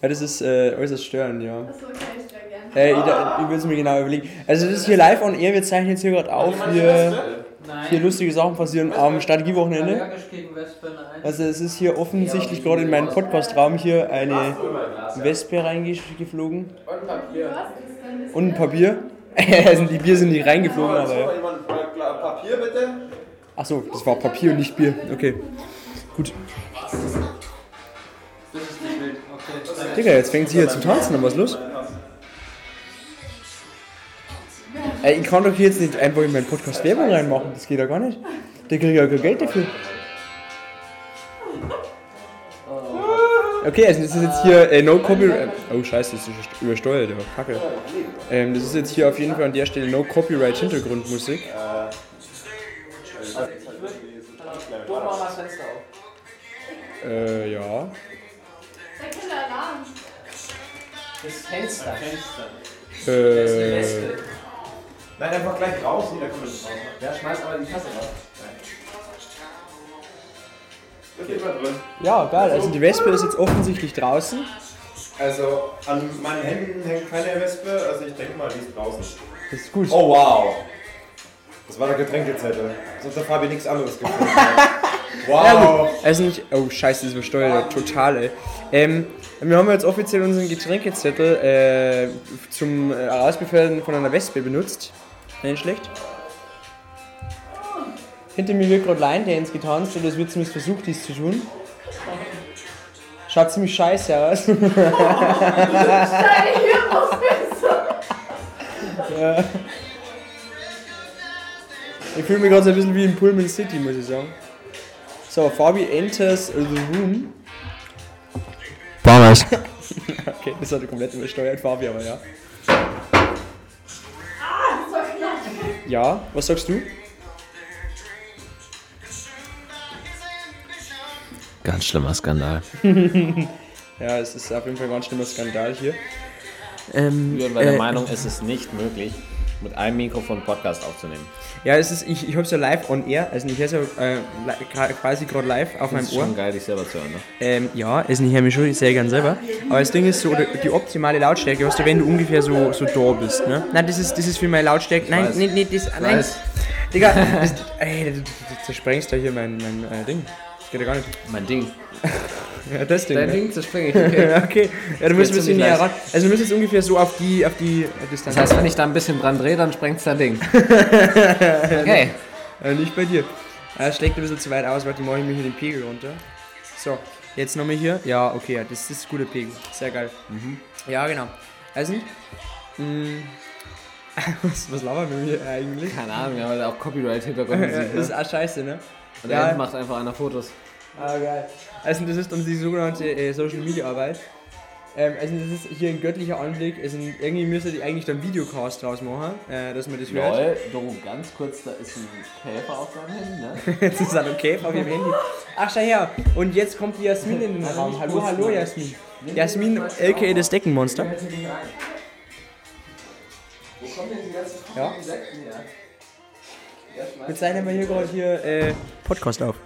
Ja, das ist äh, äußerst störend, ja. Achso, okay, ich wäre gerne. Äh, ich, ich will es mir genau überlegen. Also das ist hier live on air, wir zeichnen jetzt hier gerade auf, hier, hier lustige Sachen passieren am Strategiewochenende. Also es ist hier offensichtlich gerade in meinen Podcast-Raum hier eine Wespe reingeflogen. Was ist denn das? Und ein Papier. die Bier sind nicht reingeflogen, aber ja. Papier bitte? Achso, das war Papier und nicht Bier. Okay. Gut. Digga, jetzt fängt sie hier zu tanzen, und was los? Ey, ich kann doch jetzt nicht einfach in meinen Podcast Werbung reinmachen, das geht ja gar nicht. Der kriegt ja kein Geld dafür. Okay, also das ist jetzt hier äh, No Copyright. Oh scheiße, das ist übersteuert, ja, kacke. Ähm, das ist jetzt hier auf jeden Fall an der Stelle No Copyright Hintergrundmusik. Du mach mal das Fenster. Äh. Der Kinderalarm. Das Fenster. Äh, Nein, einfach gleich raus, jeder kommt raus. Ja, schmeiß aber die Tasse raus. Das geht mal drin. ja, geil. Also die Wespe ist jetzt offensichtlich draußen. Also, an meinen Händen hängt keine Wespe, also ich denke mal, die ist draußen. Das ist gut. Oh wow! Das war der Getränkezettel. Sonst hat Fabi nichts anderes gefunden. wow! Also nicht. Oh scheiße, das ist übersteuert. Total, ey. Ähm, wir haben jetzt offiziell unseren Getränkezettel äh, zum äh, von einer Wespe benutzt. Nicht schlecht. Hinter mir wird gerade Line Dance getanzt oder es wird zumindest versucht, dies zu tun. Schaut ziemlich scheiße aus. Hirnausbildung. Ich fühle mich gerade so ein bisschen wie in Pullman City, muss ich sagen. So, Fabi enters the room. Damals. Okay, das hat er komplett übersteuert, Fabi, aber ja. Ja, was sagst du? Ganz schlimmer Skandal. Ja, es ist auf jeden Fall ein ganz schlimmer Skandal hier. Wir war der Meinung, es ist nicht möglich, mit einem Mikrofon Podcast aufzunehmen. Ja, es ist, ich, ich hab's ja live on air, also ich höre ja äh, quasi gerade live auf Das meinem ist Ohr. schon geil, dich selber zu hören. Ne? Ähm, ja, also ich höre mich schon sehr gern selber. Aber das Ding ist so, die optimale Lautstärke hast du, wenn du ungefähr so, so da bist, ne? Nein, das ist, das ist für meine Lautstärke. Nein, weiß. nee, nee, das, nein. weiß. Digga, das, ey, du zersprengst da hier mein, mein äh, Ding. Das geht ja gar nicht. Mein Ding. Ja, das Ding. Dein ne? Ding zerspringe ich, okay. Ja, okay. Ja, du musst ein bisschen näher ran. Also du musst jetzt ungefähr so auf die, auf die äh, Distanz. Das heißt, wenn ich da ein bisschen dran drehe, dann sprengt dein Ding. Okay. Äh, nicht bei dir. Äh, schlägt ein bisschen zu weit aus, warte, mache ich mir hier den Pegel runter. So, jetzt nochmal hier. Ja, okay, ja, das ist ein guter Pegel. Sehr geil. Ja, genau. Also, mh, was, was labern wir hier eigentlich? Keine Ahnung, wir haben halt auch Copyright-Hintergrundmusik. das ist Ne? auch scheiße, ne? Und ja. macht einfach einer Fotos. Ah, geil. Also, das ist dann die sogenannte äh, Social Media Arbeit. Ähm, also, das ist hier ein göttlicher Anblick. Also, irgendwie müsste ich eigentlich dann Videocast draus machen, äh, dass man das hört. Lol, Doro, ganz kurz, da ist ein Käfer auf deinem Handy, ne? Jetzt ist halt okay auf ihrem Handy. Ach, schau her. Und jetzt kommt die Jasmin in den Raum. Hallo, hallo, Jasmin. Jasmin, aka das Deckenmonster. Ja. Jetzt zeichnen wir hier gerade hier äh, Podcast auf.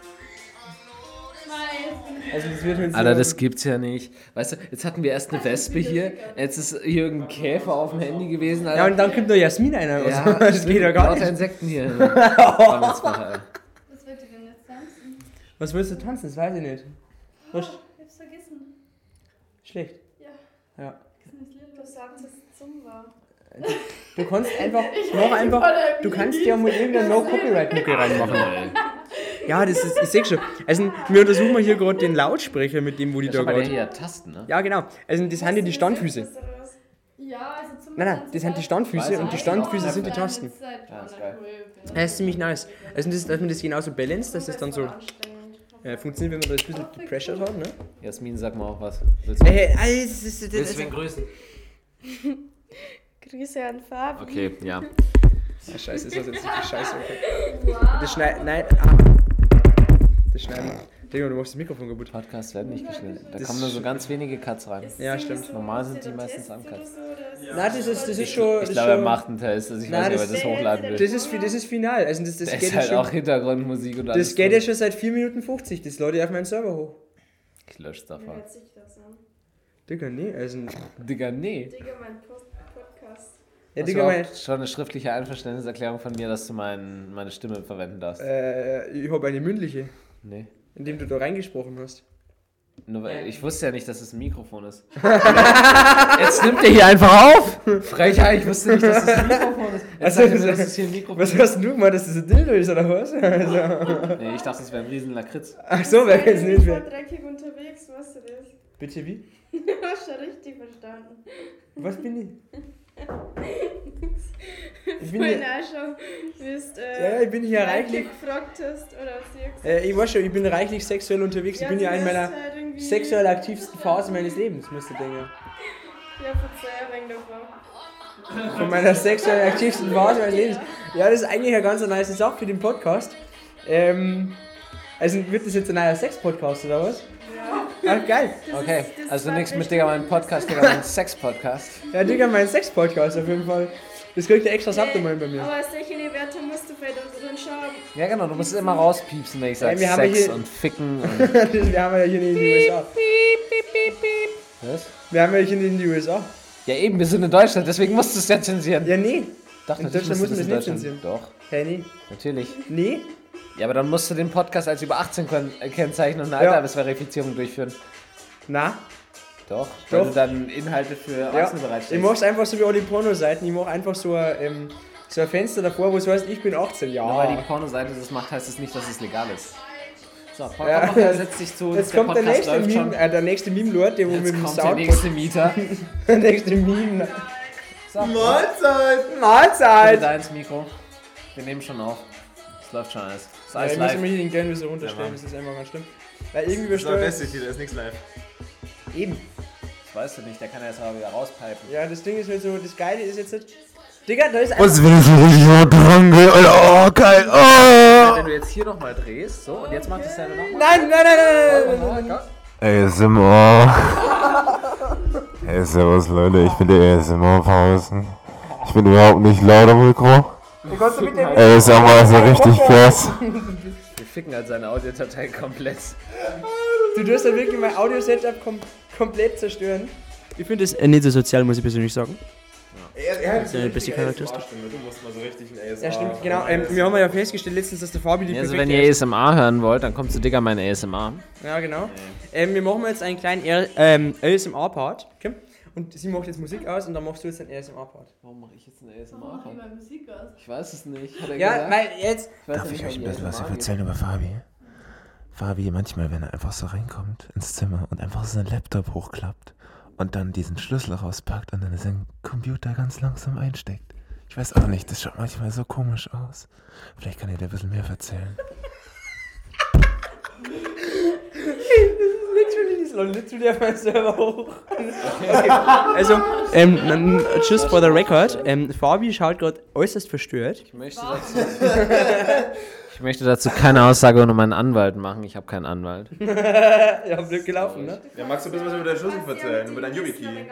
Also das wird jetzt Alter, das gibt's ja nicht. Weißt du, jetzt hatten wir erst eine Wespe hier, jetzt ist hier irgendein Käfer auf dem Handy gewesen, Ja, Alter. und dann kommt noch Jasmin einer. Ja, das geht ja gar nicht. Insekten hier. Was wird ihr denn jetzt tanzen? Was willst du tanzen? Das weiß ich nicht. Was? Ich hab's vergessen. Schlecht. Ja. Ja. Du sagst es Zumba. Du kannst einfach, Ich noch einfach, du kannst ja mal irgendeine No-Copyright-Mucke reinmachen. Ja, das ist, ich seh schon. Also, wir untersuchen mal hier gerade den Lautsprecher mit dem, wo die da gerade. hat Tasten, ne? Ja, genau. Also, das sind ja die Standfüße. Ja, also Zumba. Nein, nein, das sind die Standfüße und die Standfüße sind die Ja, Tasten. Ja, ist 200 geil. Euro. Das ist ziemlich nice. Also, das, dass man das genauso balanced, dass das dann so Anstrengend. äh, funktioniert, wenn man das ein bisschen gepressured hat, ne? Jasmin, sag mal auch was. Willst du, äh, das ist, das willst du wen grüßen? Grüße an Fabi. Okay, ja. Ah, scheiße, ist das jetzt richtig scheiße. Okay. Das schneid, nein, ah. Das schneiden. Digga, du machst das Mikrofon kaputt. Podcasts werden nicht geschnitten. Da Das kommen nur ist- so ganz wenige Cuts rein. Ja, stimmt. Normal sind die meistens uncut. Nein, das ist, das ist schon. Ich das glaube, er macht einen Test. Also ich Nein, weiß nicht, ob das- er das hochladen will. Das ist, das ist final. Also, das, das Da geht ist ja halt schon. auch Hintergrundmusik und alles. Das geht ja schon seit 4 Minuten 50. Das lade ich auf meinen Server hoch. Ich lösche davon. Das an? Digga, nee, also. Digga, nee. Digga, mein Post Podcast. Ja, Hast Digga, mein, schon eine schriftliche Einverständniserklärung von mir, dass du mein, meine Stimme verwenden darfst? äh, ich habe eine mündliche, Nee. indem du da reingesprochen hast. Nur weil, ich wusste ja nicht, dass es ein Mikrofon ist. Jetzt nimmt er hier einfach auf! Frechheit, ich wusste nicht, dass es ein Mikrofon ist. Jetzt Also, sagt mir, dass es hier ein Mikrofon Was ist. hast denn du gemacht, dass das ein Dildo ist oder was? Also, Nee, ich dachte, es wäre ein riesen Lakritz. ach so, wer kennt's nicht Ich war mehr. dreckig unterwegs, weißt du das? Bitte wie? Du hast schon richtig verstanden. Was bin ich? Ich bin Vorhin auch schon, bist, äh, ja, ich bin hier reichlich, gefragt hast, oder was ich äh, ich weiß schon, ich bin reichlich sexuell unterwegs. Ich bin ja in meiner sexuell aktivsten Phase meines Lebens, musst du denken. Ja, verzeih ein wenig davon. Von meiner sexuell aktivsten Phase meines Lebens. Ja, das ist eigentlich eine ganz nice Sache für den Podcast. Ähm, also wird das jetzt ein neuer Sex-Podcast oder was? Ja. Ach, geil. Das Okay, ist- das also nichts mit Digga, mein Podcast, Digga, mein Sex-Podcast. Ja, Digga, mein Sex-Podcast auf jeden Fall. Das kriegt ihr extra Subdomain bei mir. Aber solche Werte musst du vielleicht auch drin schauen. Ja, genau, du musst es immer rauspiepsen, wenn ich sage wir haben Sex hier- und Ficken und. Wir haben ja hier in den USA. Was? Wir haben ja hier in den USA. Ja, eben, wir sind in Deutschland, deswegen musst du es ja zensieren. Ja, nee. Doch, in natürlich Deutschland musst muss du man das es in nicht Deutschland. Doch, Hey, nee. natürlich. Nee? Ja, aber dann musst du den Podcast als über 18 kon- äh, kennzeichnen und eine Ja. Altersverifizierung durchführen. Na? Doch, Doch. du dann Inhalte für Ja. Erwachsene Ich mach's einfach so wie alle Pornoseiten. Ich mach einfach so ein, ähm, so ein Fenster davor, wo es heißt, ich bin 18 Nur weil die Jahre. Pornoseite das macht, heißt es nicht, dass es legal ist. So, komm, Ja. komm, komm, setz dich zu uns. Jetzt kommt der nächste, läuft schon. Meme, äh, der nächste Meme-Lord, der wo mit Jetzt dem kommt der Sound... nächste Mieter. Der nächste Meme. Mahlzeit! Bitte Mahlzeit! da ins Mikro. Wir nehmen schon auf. Es läuft schon alles. Es ist Ja, alles ich muss live. mir hier den so runterstellen, Ja, das ist einfach ganz schlimm. Weil irgendwie Das ist hier, da ist nichts live. Eben. Das weißt du nicht, der kann ja jetzt aber wieder rauspipen. Ja, das Ding ist halt so, das Geile ist jetzt nicht... Digga, da ist einfach... Was will ich so richtig dran Oh, geil! Oh! Wenn du jetzt hier nochmal drehst, so, und jetzt macht es selber nochmal. Nein, nein, nein, nein, nein, nein, nein. ASMR. Hey, servus Leute, ich bin der ASMR-Pausen. Ich bin überhaupt nicht laut am Mikro. Wie kannst du mit dem... ASMR ist ja richtig krass. Wir ficken halt seine Audiodatei komplett. Du tust da wirklich mein Audio-Setup kom komplett zerstören. Ich finde das äh, nicht so sozial, muss ich persönlich sagen. Er, er hat ist ja die beste Charakteristik. Du musst mal so richtig ein ASMR. Ja, stimmt, genau. Ähm, wir haben ja festgestellt letztens, dass der Fabi die Ja, also wenn ihr ASMR hören wollt, dann kommt zu Digga mein ASMR. Ja, genau. Ähm, wir machen jetzt einen kleinen ähm, ASMR-Part. Okay? Und sie macht jetzt Musik aus und dann machst du jetzt einen ASMR-Part. Warum mache ich jetzt einen ASMR? Mach ich mal Musik aus. Ich weiß es nicht. Hat er Ja, gesagt? weil jetzt. ich weiß Darf ich euch ein warum bisschen was erzählen über Fabi? Fabi, manchmal, wenn er einfach so reinkommt ins Zimmer und einfach seinen Laptop hochklappt und dann diesen Schlüssel rauspackt und dann seinen Computer ganz langsam einsteckt. Ich weiß auch nicht, das schaut manchmal so komisch aus. Vielleicht kann er dir ein bisschen mehr erzählen. Lädt literally auf meinen Server hoch. Okay. Also, ähm, n- just for the record, ähm, Fabi schaut gerade äußerst verstört. Ich möchte dazu, ich möchte dazu keine Aussage ohne meinen Anwalt machen. Ich habe keinen Anwalt. ja, blöd gelaufen, ne? Ja, magst du ein bisschen was über deinen Schlüssel erzählen? Über deinen YubiKey?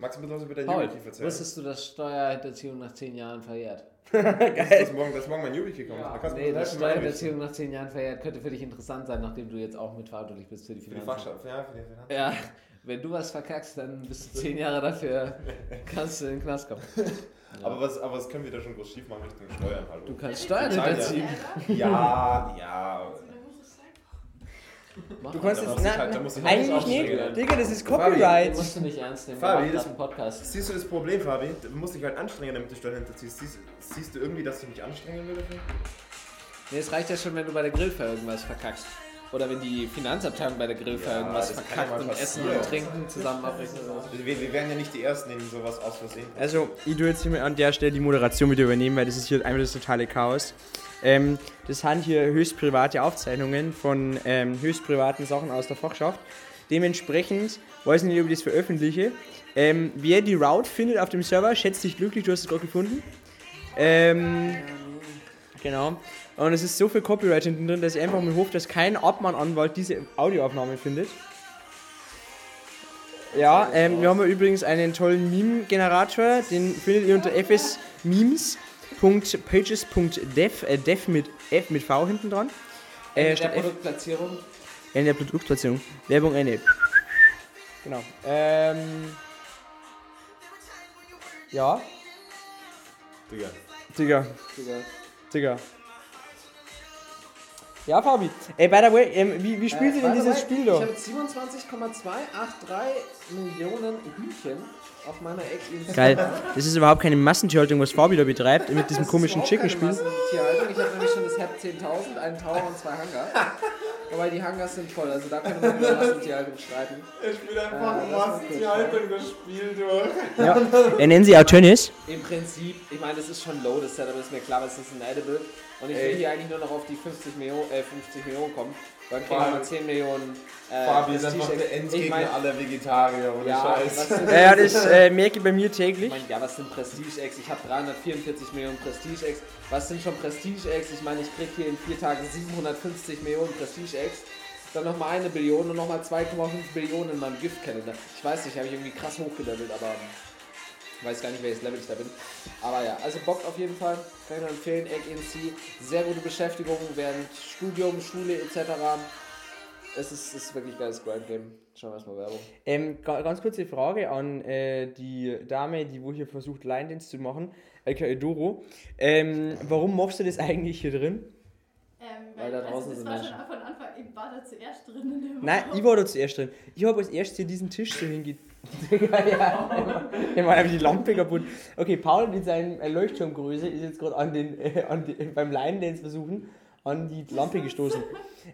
Magst du ein bisschen was über deinen YubiKey erzählen? wusstest du, dass Steuerhinterziehung nach 10 Jahren verjährt? Dass morgen, dass morgen mein YubiKey kommt. Da kannst du Nee, YubiKey. Steuerhinterziehung nach 10 Jahren verjährt könnte für dich interessant sein, nachdem du jetzt auch mit verantwortlich bist für die Für die Finanzen. Fachschaft, ja, für die Finanzen. Ja, wenn du was verkackst, dann bist du 10 Jahre dafür, kannst du in den Knast kommen. Aber, was, aber was können wir da schon groß schief machen Richtung Steuern? Hallo? Du kannst Steuern Bezahlen ja. hinterziehen. Ja, ja. Mach Du kannst jetzt. halt- da muss ich na, eigentlich nicht. Digga, das ist Copyright. musst du nicht ernst nehmen. Fabi, das- Podcast. Siehst du das Problem, Fabi? Du musst dich halt anstrengen, damit du Steuern hinterziehst. Siehst, siehst du irgendwie, dass du mich anstrengen will dafür? Nee, es reicht ja schon, wenn du bei der Grillfeier irgendwas verkackst. Oder wenn die Finanzabteilung bei der Grillfeier Ja, irgendwas verkackt und Essen und Trinken zusammen abrechnen. Wir, wir werden ja nicht die Ersten, denen sowas aus Versehen. Also, ich tue jetzt hier an der Stelle die Moderation wieder übernehmen, weil das ist hier einfach das totale Chaos. Ähm, das sind hier höchst private Aufzeichnungen von ähm, höchst privaten Sachen aus der Fachschaft. Dementsprechend, weiß nicht, ob ich das veröffentliche. Ähm, wer die Route findet auf dem Server, schätzt dich glücklich, du hast es gerade gefunden. Ähm, genau. Und es ist so viel Copyright hinten drin, dass ich einfach mal hoffe, dass kein Abmahnanwalt diese Audioaufnahme findet. Ja, ähm, wir haben ja übrigens einen tollen Meme-Generator, den findet ihr unter fsmemes.pages.dev, äh, dev mit F mit V hinten dran. Äh, statt der. Produktplatzierung. Ende der Produktplatzierung. Werbung Ende. Genau. Ähm. Ja. Digga. Digga. Digga. Ja, Fabi. Ey, by the way, ähm, wie, wie spielt ihr denn dieses Spiel Ich da? habe 27,283 Millionen Hühnchen auf meiner Ex Geil. Das ist überhaupt keine Massentierhaltung, was Fabi da betreibt, mit diesem komischen Chicken-Spiel. Ich habe nämlich schon das Hep 10.000, einen Tower und zwei Hangar. Aber die Hangars sind voll, also da können wir über Massentierhaltung streiten. Ich spiele einfach Äh, das war die Haltung das Spiel durch. Ja. Er nennt sie auch Tönnies. Im Prinzip, ich meine, das ist schon low, das Setup ist mir klar, aber es ist ein Edible. Und ich will hier eigentlich nur noch auf die 50 Millionen, äh, 50 Millionen kommen. Dann kriegen wir mal 10 Millionen. Äh, Fabi ist Prestige- einfach der Ich Endgegner meine, aller Vegetarier, ohne ja, Scheiß. Ja, ja, das äh, merke ich bei mir ich täglich. meine, ja, was sind Prestige-Eggs? Ich habe 344 Millionen Prestige-Eggs. Was sind schon Prestige-Eggs? Ich meine, ich krieg hier in vier Tagen 750 Millionen Prestige-Eggs. Dann nochmal eine Billion und nochmal 2,5 Billionen in meinem Giftkalender. Ich weiß nicht, habe ich irgendwie krass hochgelevelt, aber ich weiß gar nicht, welches Level ich da bin. Aber ja, also Bock auf jeden Fall. Kann ich nur empfehlen. Egg NC. Sehr gute Beschäftigung während Studium, Schule etc. Es ist, ist wirklich ein geiles Grind-Game. Schauen wir erstmal Werbung. Ähm, ga- ganz kurze Frage an äh, die Dame, die wo hier versucht, Line-Dance zu machen, aka Doro. Ähm, warum machst du das eigentlich hier drin? Ähm, Weil da draußen also sind das war Menschen. schon von Anfang, ich war da zuerst drin in dem Nein, Raum. ich war da zuerst drin. Ich habe als erstes hier diesen Tisch so hinge... ja, ich meine einfach die Lampe kaputt. Okay, Paul mit seinem äh, Leuchtturmgröße ist jetzt gerade an den, äh, an die, beim Line-Dance versuchen an die Lampe gestoßen.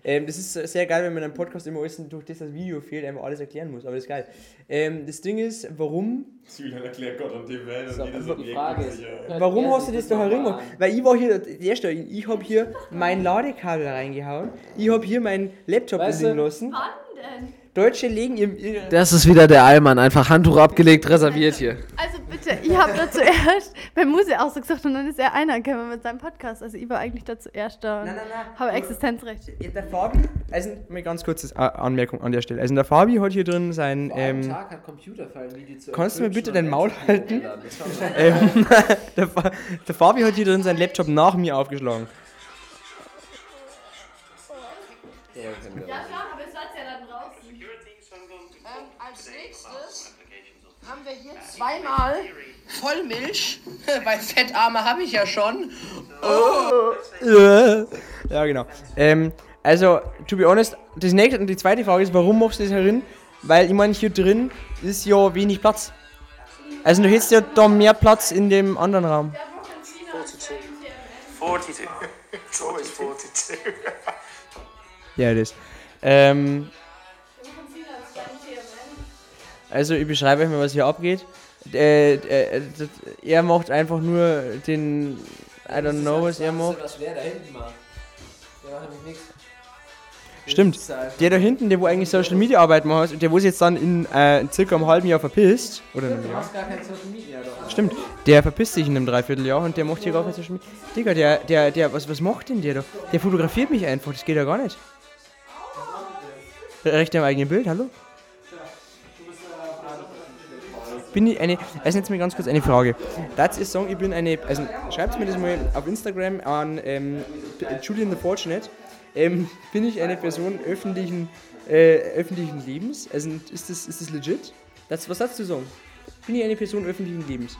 Ähm, das ist sehr geil, wenn man einem Podcast immer alles durch das das Video fehlt, einfach alles erklären muss. Aber das ist geil. Ähm, das Ding ist, warum Julian erklärt Gott und die Welt So, und jedes Objekt Frage ist hört Warum hast du das da an? Weil ich war hier, der erste, ich habe hier mein Ladekabel reingehauen, ich habe hier meinen Laptop Weißt du- lassen. Wann denn? Deutsche legen ihr, ihr Das ist wieder der Allmann, einfach Handtuch abgelegt, reserviert hier. Also bitte, ich habe da zuerst bei Muse auch so gesagt und dann ist er einer gekommen mit seinem Podcast. Also ich war eigentlich da zuerst da. Nein, nein, nein. Habe Existenzrecht. Der Fabi, also mal ganz kurzes A- Anmerkung an der Stelle. Also der Fabi hat hier drin sein, ähm, Tag hat Computerfallen, wie die zu kannst du mir bitte dein Maul halten? ähm der, Fa der Fabi hat hier drin seinen Laptop nach mir aufgeschlagen. Ja, kennen wir. Ja, schon, aber es war ja dann draußen. Ähm, als nächstes haben wir hier zweimal Vollmilch, weil Fettarme habe ich ja schon. Ja, genau. Ähm, also, to be honest, das nächste und die zweite Frage ist, warum machst du das herin? Weil ich meine, hier drin ist ja wenig Platz. Also du hättest ja da mehr Platz in dem anderen Raum. Der Woche in China. 42. So is 42. Ja, das. Ähm, also ich beschreibe euch mal, was hier abgeht. Äh, äh, das- er macht einfach nur den, I don't know, was er macht. Was wer da hinten macht. Der macht nämlich nichts. Stimmt. Der da hinten, der wo eigentlich Social Media Arbeit macht, der wo sich jetzt dann in äh, circa einem halben Jahr verpisst, oder einem Du Jahr. machst gar kein Social Media, doch. Stimmt, der verpisst sich in einem Dreivierteljahr und der macht hier gar kein Social Media. Digga, der, der, der, was, was macht denn der da? Der fotografiert mich einfach, das geht ja gar nicht. Recht am eigenen Bild, hallo? Bin ich eine, also jetzt mal ganz kurz eine Frage. Das ist sagen, ich bin eine, also schreibt mir das mal auf Instagram an ähm, Julian the Fortunate. Ähm, bin ich eine Person öffentlichen, äh, öffentlichen Lebens? Also ist das, ist das legit? Das, was hast du sagen? Bin ich eine Person öffentlichen Lebens?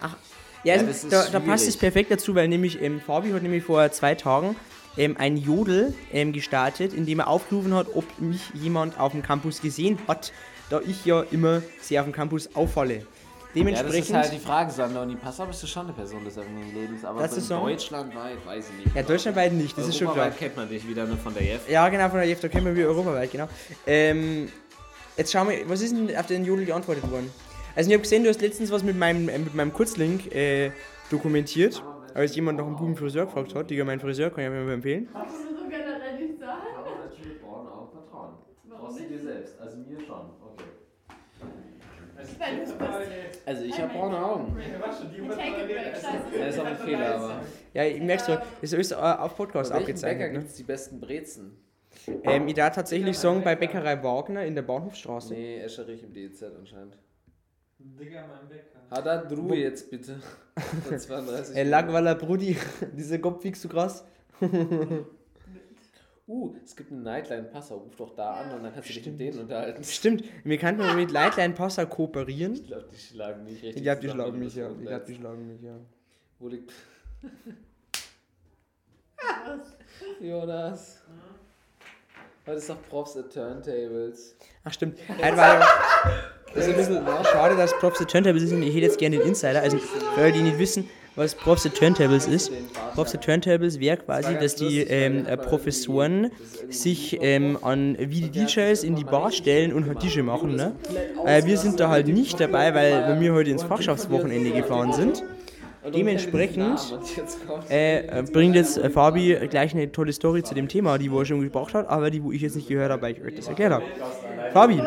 Ach, ja, also, ist da, da passt es perfekt dazu, weil nämlich ähm, Fabi hat nämlich vor zwei Tagen ähm, ein Jodel ähm, gestartet, in dem er aufgerufen hat, ob mich jemand auf dem Campus gesehen hat, da ich ja immer sehr auf dem Campus auffalle. Ja, das Dementsprechend, ist halt die Frage, Sander. Und die Passau bist du schon eine Person des öffentlichen Lebens. Aber Das so ist in so. deutschlandweit weiß ich nicht. ja, deutschlandweit nicht, das ist schon klar. Europaweit kennt man dich wieder nur von der Jeff. Ja, genau, von der JEF, da kennen wir europaweit, genau. Ähm, jetzt schauen wir, was ist denn auf den Jodel geantwortet worden? Also ich habe gesehen, du hast letztens was mit meinem, äh, mit meinem Kurzlink äh, dokumentiert, als jemand nach einem guten Friseur gefragt hat. Digga, mein Friseur kann ich mir mal empfehlen. Kannst du so generell nicht sagen? Aber natürlich brauchen auch Vertrauen. Warum Brauchst du nicht? dir selbst, also mir schon. Okay. Weil du bist. Also ich habe braune Augen. Das ist auch ein Fehler, aber. Ja, ich merk's doch, das ist äh, auf Podcast Bäcker abgezeichnet. Ne? gibt es die besten Brezen? Ähm, ich darf tatsächlich sagen, bei Bäckerei Wagner in der Bahnhofstraße. Nee, Escherich im DZ anscheinend. Hat da Druhe jetzt bitte. Von 32. Äh, Lagwalla Brudi, dieser Kopf wiegst du krass. uh, es gibt einen Nightline Passer, ruf doch da an und dann kannst du dich mit denen unterhalten. Stimmt, wir könnten mit Lightline Passa kooperieren. Ich glaube, die schlagen mich richtig Ich glaube, die schlagen mich, ja. Ich glaube, die schlagen mich, ja. Wo liegt... Jonas. Heute ist doch Props at Turntables. Ach stimmt. Das ist ein bisschen schade, dass Props the Turntables ist. Ich hätte jetzt gerne den Insider. Also, für alle, die nicht wissen, was Props the Turntables ist. Props the Turntables wäre quasi, dass die ähm, äh, Professoren sich ähm, an wie die DJs in die Bar stellen und halt DJ machen. Ne? Äh, wir sind da halt nicht dabei, weil, wir heute ins Fachschaftswochenende gefahren sind. Dementsprechend äh, bringt jetzt äh, Fabi gleich eine tolle Story zu dem Thema, die wo er schon gebracht hat, aber die, wo ich jetzt nicht gehört habe, weil ich euch das erklärt habe. Fabi,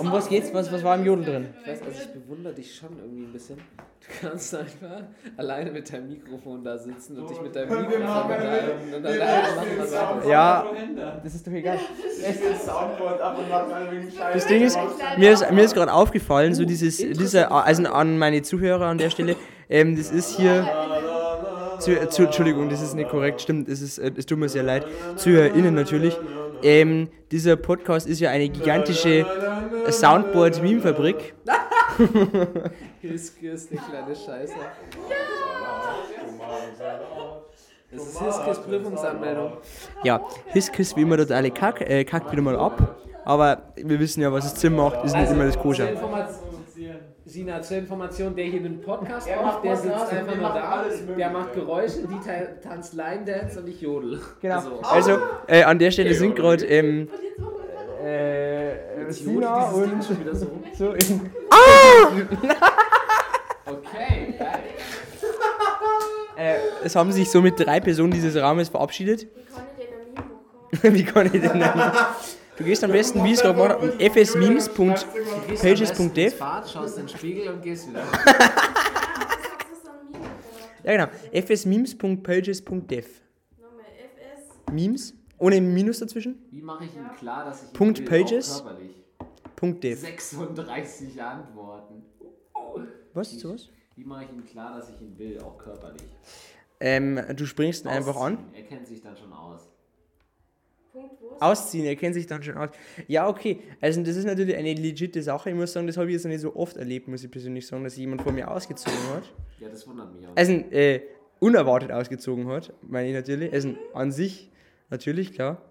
um was geht's? Was, was war im Jodel drin? Ich weiß, also ich bewundere dich schon irgendwie ein bisschen. Du kannst einfach alleine mit deinem Mikrofon da sitzen und dich mit deinem Mikrofon unterhalten und alleine machen, was anderes. Ja, das ist doch egal. Soundboard ab und macht alle wegen Scheiße. Das Ding ist, mir ist, mir ist gerade aufgefallen, so dieses, dieser, also an meine Zuhörer an der Stelle, ähm, das ist hier, zu, zu, Entschuldigung, das ist nicht korrekt, stimmt, es, ist, äh, es tut mir sehr leid, ZuhörerInnen natürlich, ähm, dieser Podcast ist ja eine gigantische Soundboard-Meme-Fabrik. Hiskis, die kleine Scheiße. Das ist Hiskis Prüfungsanmeldung. Ja, Hiskis wie immer totale Kack, äh, kackt wieder mal ab, aber wir wissen ja, was das Zimmer macht, ist nicht immer das Koscher. Sina, zur Information, der hier einen Podcast macht, der sitzt einfach nur da, der macht Geräusche, die ta- tanzt Line Dance und ich jodel. Genau. Also, Also, äh, an der Stelle sind gerade ähm, äh, ich Sina und schon wieder so. so in, Okay, geil. äh, es haben sich somit drei Personen dieses Raumes verabschiedet. Wie kann ich den am Meme machen? Wie kann ich denn? Du gehst am besten, wie es gerade habe, fsmemes.pages.dev. Schaust in den Spiegel und gehst wieder. Ja, genau. fsmemes.pages.dev. Nochmal FS. Memes, ohne Minus dazwischen. Wie mache ich ihm klar, dass ich ihn Punkt Pages? Punkt .dev. 36 Antworten. Was ist sowas? Wie mache ich ihm klar, dass ich ihn will, auch körperlich? Ähm, du springst ihn einfach an. Er kennt sich dann schon aus. Punkt wo? Ausziehen, er kennt sich dann schon aus. Ja, okay. Also das ist natürlich eine legitime Sache. Ich muss sagen, das habe ich jetzt noch nicht so oft erlebt, muss ich persönlich sagen, dass jemand vor mir ausgezogen hat. Ja, das wundert mich auch. Also äh, unerwartet ausgezogen hat, meine ich natürlich. Also an sich, natürlich, klar.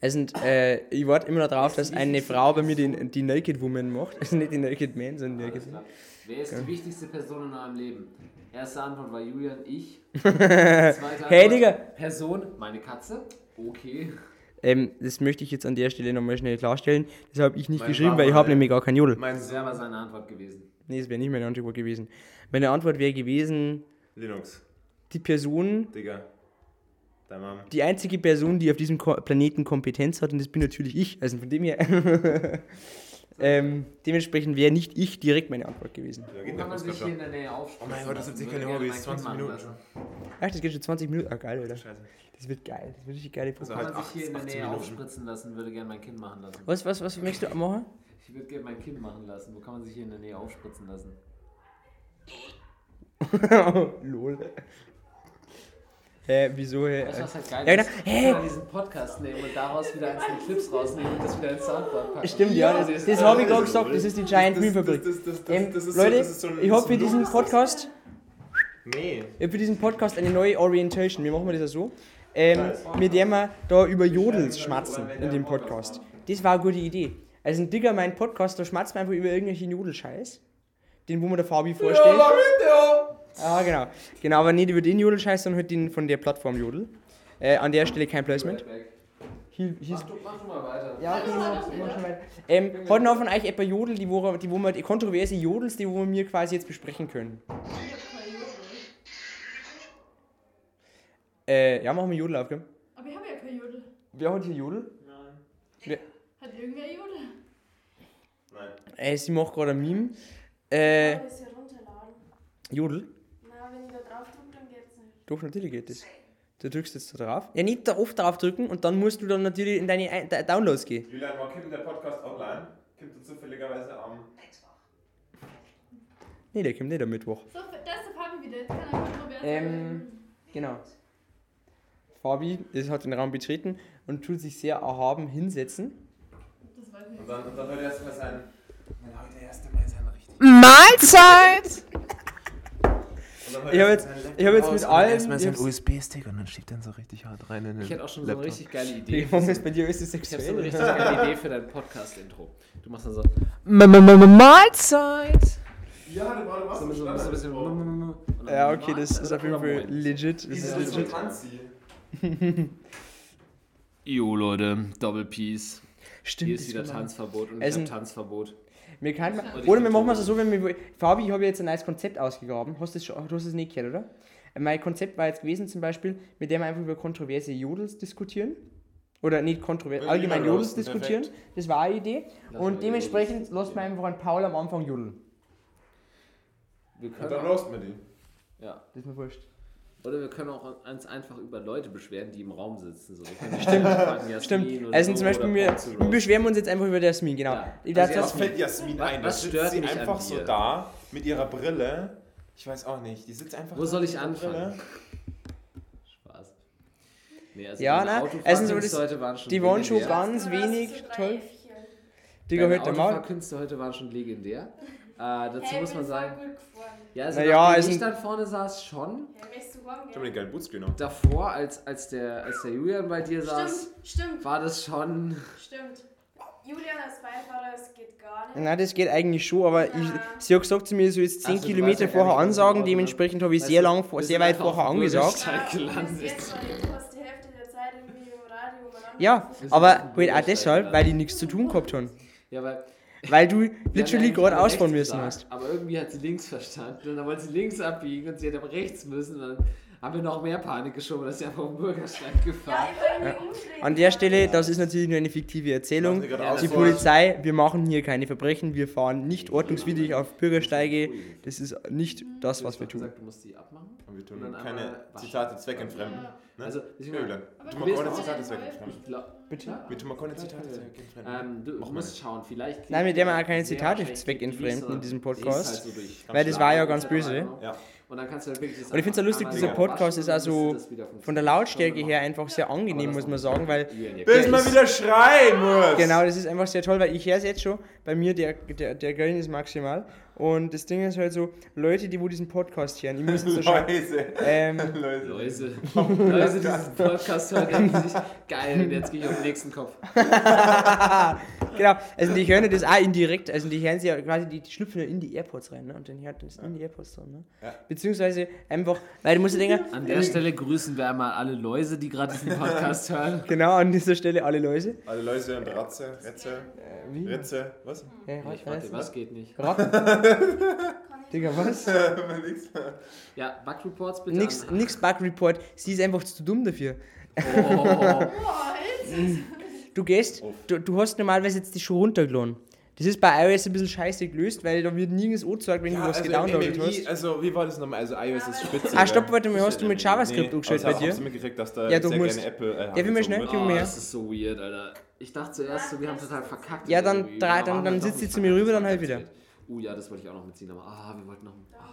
Also äh, ich warte immer noch darauf, dass eine Frau bei mir die, die Naked Woman macht. Also nicht die Naked Man, sondern die Naked Woman. Wer ist die wichtigste Person in eurem Leben? Erste Antwort war Julian, ich. Zweite Antwort, Hey, Digga. Person, meine Katze. Okay. Ähm, das möchte ich jetzt an der Stelle nochmal schnell klarstellen. Das habe ich nicht Mein geschrieben, weil ich habe nämlich gar keinen Jodel. Mein wäre aber seine Antwort gewesen. Nee, das wäre nicht meine Antwort gewesen. Meine Antwort wäre gewesen, Linux, die Person, Digga. Dein Mom. die einzige Person, die auf diesem Ko Planeten Kompetenz hat, und das bin natürlich ich. Also von dem her. ähm, dementsprechend wäre nicht ich direkt meine Antwort gewesen. Da Wo geht kann man sich hier in der Nähe aufspritzen? Oh mein Gott, das sind lassen? sicher keine Hobbys. mein Kind 20 machen Minuten lassen. Ach, das geht schon 20 Minuten. Ah, geil, Alter. Scheiße. Das wird geil. Das wird richtig geile Also Kann halt man sich hier in der 18 Nähe Minuten. aufspritzen lassen, würde gerne mein Kind machen lassen. Was, was, was möchtest du machen? Ich würde gerne mein Kind machen lassen. Wo kann man sich hier in der Nähe aufspritzen lassen? Lol. Hä, wieso? Hä? Weißt du, was halt geil Ja, ist? genau. Wir Hä? können diesen Podcast nehmen und daraus wieder einzelne Clips rausnehmen und das wieder ins Soundboard packen. Stimmt, ja, das, das habe ich gerade gesagt, das ist die Giant Meme Fabrik. Das, das, das, Ähm, das ist Leute, so, das ist so ein, ich das habe für ist diesen ist das- Podcast, Nee. ich hab für diesen Podcast eine neue Orientation. Wie machen wir das ja so? Ähm, mit der wir da über Jodels schmatzen in dem Podcast. Das war eine gute Idee. Also ein Digger, mein Podcast, da schmatzt man einfach über irgendwelchen Jodelscheiß. Den, wo man der Fabi vorstellt. Ah, genau. Genau, aber nicht über den Jodelscheiß, sondern halt den von der Plattform Jodel. Äh, an der Stelle kein Placement. Hier, hier Mach du, mach du mal weiter. Ja, okay, mach, schon weiter. Ähm, hat noch von euch etwa Jodel, die, wo, die, wo wir, die kontroverse Jodels, die wo wir quasi jetzt besprechen können? Äh, ja, machen wir Jodel auf, gell? Aber ich habe ja kein Jodel. Wer hat hier Jodel? Hat irgendwer Jodel? Nein. Äh, sie macht gerade ein Meme. Äh, das ja runterladen. Jodel? Na, wenn ich da drauf drücke, dann geht's nicht. Doch, natürlich geht das. Du drückst jetzt da drauf. Ja, nicht da oft drauf drücken und dann musst du dann natürlich in deine Ein- Da- Downloads gehen. Julian, wann kommt der Podcast online? Kommt er zufälligerweise am. Nee, der kommt nicht am Mittwoch. So, da ist der Fabi wieder. Jetzt kann er Ähm, genau. Fabi ist, hat den Raum betreten und tut sich sehr erhaben hinsetzen. Und dann, und dann hört er erstmal sein. Dann heute erst einmal sein richtig. Mahlzeit! Ich habe jetzt, ich hab jetzt mit allen. Erstmal sein hab's- USB-Stick und dann schiebt er so richtig hart rein in den Ich hätte auch schon so eine Laptop. richtig geile Idee. Die Warum ist bei dir ist es Ich habe so eine richtig geile Idee für dein Podcast-Intro. Du machst dann so Mahlzeit! Ja, du warst So, so, so ein bisschen Ja, okay, das ist auf jeden Fall legit. Das ist legit. Jo Leute, Double Peace. Stimmt. Hier ist wieder Tanzverbot und ich ist habe ein- Tanzverbot. Wir Und ich oder wir machen es so, wenn wir. Fabi, ich habe jetzt ein neues Konzept ausgegraben. Hast du es schon- du hast es nicht gehört, oder? Mein Konzept war jetzt gewesen, zum Beispiel, mit dem wir einfach über kontroverse Jodels diskutieren. Oder nicht kontrovers, allgemein Jodel Jodels roasten, diskutieren. Das war eine Idee. Und mal dementsprechend Jodels lässt man einfach einen Paul am Anfang jodeln. Wir Und können dann auch, roasten wir die. ja. Das ist mir wurscht. Oder wir können auch uns einfach über Leute beschweren, die im Raum sitzen. So, Stimmt, fragen, Stimmt. Also so, zum Beispiel, wir, wir beschweren uns jetzt einfach über Jasmin, genau. Ja. Also Was fällt Jasmin Was- ein? was sitzt stört sie mich an einfach so da mit ihrer Brille. Ich weiß auch nicht. Die sitzt einfach Wo soll ich anfangen? Brille. Spaß. Nee, also Ja, also das- heute waren schon die waren schon legendär. ganz wenig toll. Digga, hört der Maul. Autofahrkünste heute waren schon legendär. Äh, dazu muss man sagen, ja, also es ich dann vorne saß, schon. Ich hab den geilen Bootscreen noch. Davor, als, als, der, als der Julian bei dir saß, Stimmt, stimmt, war das schon. stimmt. Julian als Beifahrer, das geht gar nicht. Na, das geht eigentlich schon, aber ich, sie hat gesagt zu mir, so jetzt 10 Ach so, du Kilometer ja vorher ansagen, dementsprechend habe ich sehr lang, sehr weit vorher angesagt. Ja, gelandet. bis jetzt, weil du hast die Hälfte der Zeit irgendwie im Radio umeinander Ja, gefunden. aber halt auch deshalb, weil die nichts zu tun gehabt haben. Ja, weil. Weil du literally gerade ausfahren müssen gesagt, hast. Aber irgendwie hat sie links verstanden und dann wollte sie links abbiegen und sie hätte aber rechts müssen. Und dann haben wir noch mehr Panik geschoben, dass sie einfach auf den Bürgersteig Ja, gefahren umdrehen. An der Stelle, das ist natürlich nur eine fiktive Erzählung. Ja, Die Polizei, wir machen hier keine Verbrechen, wir fahren nicht ordnungswidrig auf Bürgersteige. Das ist nicht das, was wir tun. gesagt, du musst die abmachen. Und wir tun Und dann keine. Zitate zweckentfremden. Ne? Also, deswegen- Ja, du willst keine Zitate zweckentfremden. Bitte? Wir tun mal keine Zitate zweckentfremden. Ähm, du musst schauen, vielleicht. Nein, mit der man auch keine Zitate zweckentfremden in diesem Podcast. halt. Weil das war ja ganz böse. Ja. Und dann kannst du halt wirklich das Und ich finde es ja lustig, dieser Podcast ist also von der. Lautstärke her einfach sehr angenehm, muss man sagen, weil Bis ist- wieder schreien muss! Genau, das ist einfach sehr toll, weil ich höre es jetzt schon. Bei mir, der, der, der Gain ist maximal. Und das Ding ist halt so, Leute, die wo diesen Podcast hören, die müssen so schauen. Leise. Ähm, Leise. Läuse. Läuse, dieses Podcast hören, denken sich, geil, und jetzt gehe ich auf den nächsten Kopf. genau, also die hören das auch indirekt, also die hören sie ja quasi, die, die schlüpfen ja in die Airpods rein, ne? Und dann hört das in die Airpods dran, ne? Ja. Beziehungsweise einfach, weil du musst dir denken, An der Stelle grüßen wir einmal alle Läuse, die gerade diesen Podcast hören. genau an dieser Stelle alle Läuse. Alle Läuse und Ratze, Rätze, Äh, wie? Rätze, was? Äh, Ich was, warte, was? was geht nicht? Ratten? Digga, was? Ja, Bug Reports bitte. Nix, an- nix Bug Report, sie ist einfach zu dumm dafür. Oh, Du gehst, du, du hast normalerweise jetzt die schon runtergeladen. Das ist bei iOS ein bisschen scheiße gelöst, weil da wird nirgends angezeigt, wenn du was also, gedownloadet MMI, hast. also wie war das nochmal? Also iOS ist spitze. Ah, stopp, warte mal, hast du mit JavaScript Nee, angestellt aber bei dir? Hast du mitgekriegt, dass da Ja, du sehr musst- gerne Apple äh, Darf ich mal schnell? oh, das ist so weird, Alter. Ich dachte zuerst so, wir haben total verkackt. Ja, dann drei- dann- dann doch sitzt sie zu mir rüber, dann halt wieder. wild. Uh, ja, das wollte ich auch noch mitziehen, aber ah, wir wollten noch. Ah,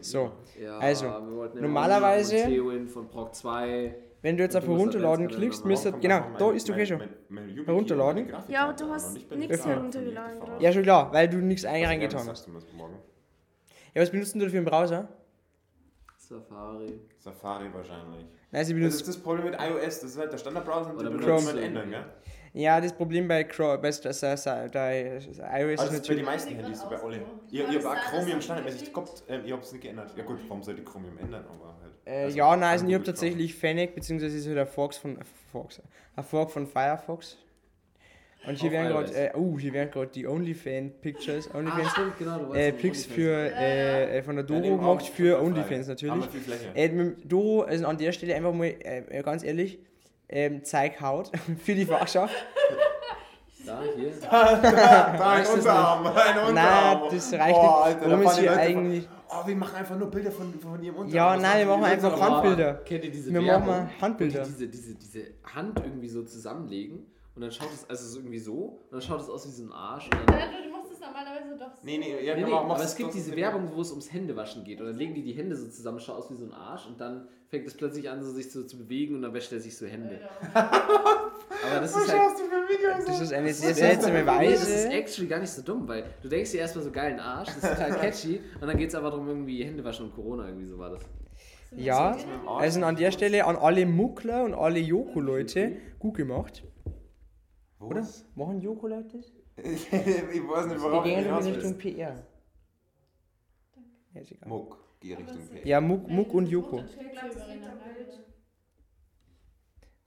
So, ja, Also, wir wollten ja normalerweise- von Proc 2. wenn du jetzt auf Du Herunterladen das klickst, gerne müsste, nochmal genau, da ist okay schon. mein- mein YubiKey, Herunterladen? Ja, aber du hast nichts nicht mehr von runtergeladen, Mikrofon. oder? Ja, schon klar, weil du nichts eingetan das hast. du. Ja, was benutzt du dafür im Browser? Safari. Safari wahrscheinlich. Nein, sie Das benutzt. ist das Problem mit iOS, das ist halt der Standardbrowser und den man du ändern, gell? Ja, das Problem bei, Chrome, bei, bei, bei, bei iOS ist Also das ist bei natürlich. den meisten Handys, so bei alle. Ihr, ihr habt Chromium standardmäßig gehabt, ähm, ihr habt es nicht geändert. Ja gut, warum sollt ihr Chromium ändern, aber halt. Äh, Also, ja, nein, also ich habe tatsächlich Fennec, beziehungsweise ist halt der Fox von. Äh, Fox. Ein Fork von Firefox. Und hier Auf werden gerade, äh, oh, hier werden gerade die OnlyFans-Pictures, Ah, OnlyFans, stimmt, genau. Äh, Pics OnlyFans. für, äh, äh, von der Ja, Doro wir gemacht auch für. OnlyFans natürlich. Äh, mit Doro, also an der Stelle einfach mal, äh, ganz ehrlich, ähm, zeig Haut für die Fachschaft. Da, hier. Da, ein das Unterarm, ein Unterarm. Nein, das reicht Boah, nicht. Alter, da Warum ist hier eigentlich. Von, oh, wir machen einfach nur Bilder von, von ihrem Unterarm. Ja, Was nein, wir machen einfach Leute? Handbilder. Kennt ihr diese Wir Werbung? machen mal Handbilder. Die diese, diese, diese Hand irgendwie so zusammenlegen und dann schaut es, also irgendwie so, und dann schaut es aus wie so ein Arsch. Und dann, Ja, du machst es normalerweise doch so. Nee, nee, ja, nee, nee, genau, aber mach's- es gibt diese nicht. Werbung, wo es ums Händewaschen geht. Und dann legen die die Hände so zusammen, schaut aus wie so ein Arsch. Und dann fängt es plötzlich an, so sich so zu bewegen und dann wäscht er sich so Hände. Aber das ist halt. Das ist eine sehr seltsame Nee, das ist Weise. actually gar nicht so dumm, weil du denkst dir erstmal so geilen Arsch, das ist total catchy und dann geht es aber darum, irgendwie Hände waschen und Corona, irgendwie so war das. Ja, also an der Stelle an alle Muckler und alle Joko-Leute, gut gemacht. Oder? Was? Machen Joko-Leute das? ich weiß nicht, Die worauf du gehen in Richtung. PR. Ja, ist egal. Muck, geh Richtung P. Ja, Muck, Muck und Joko.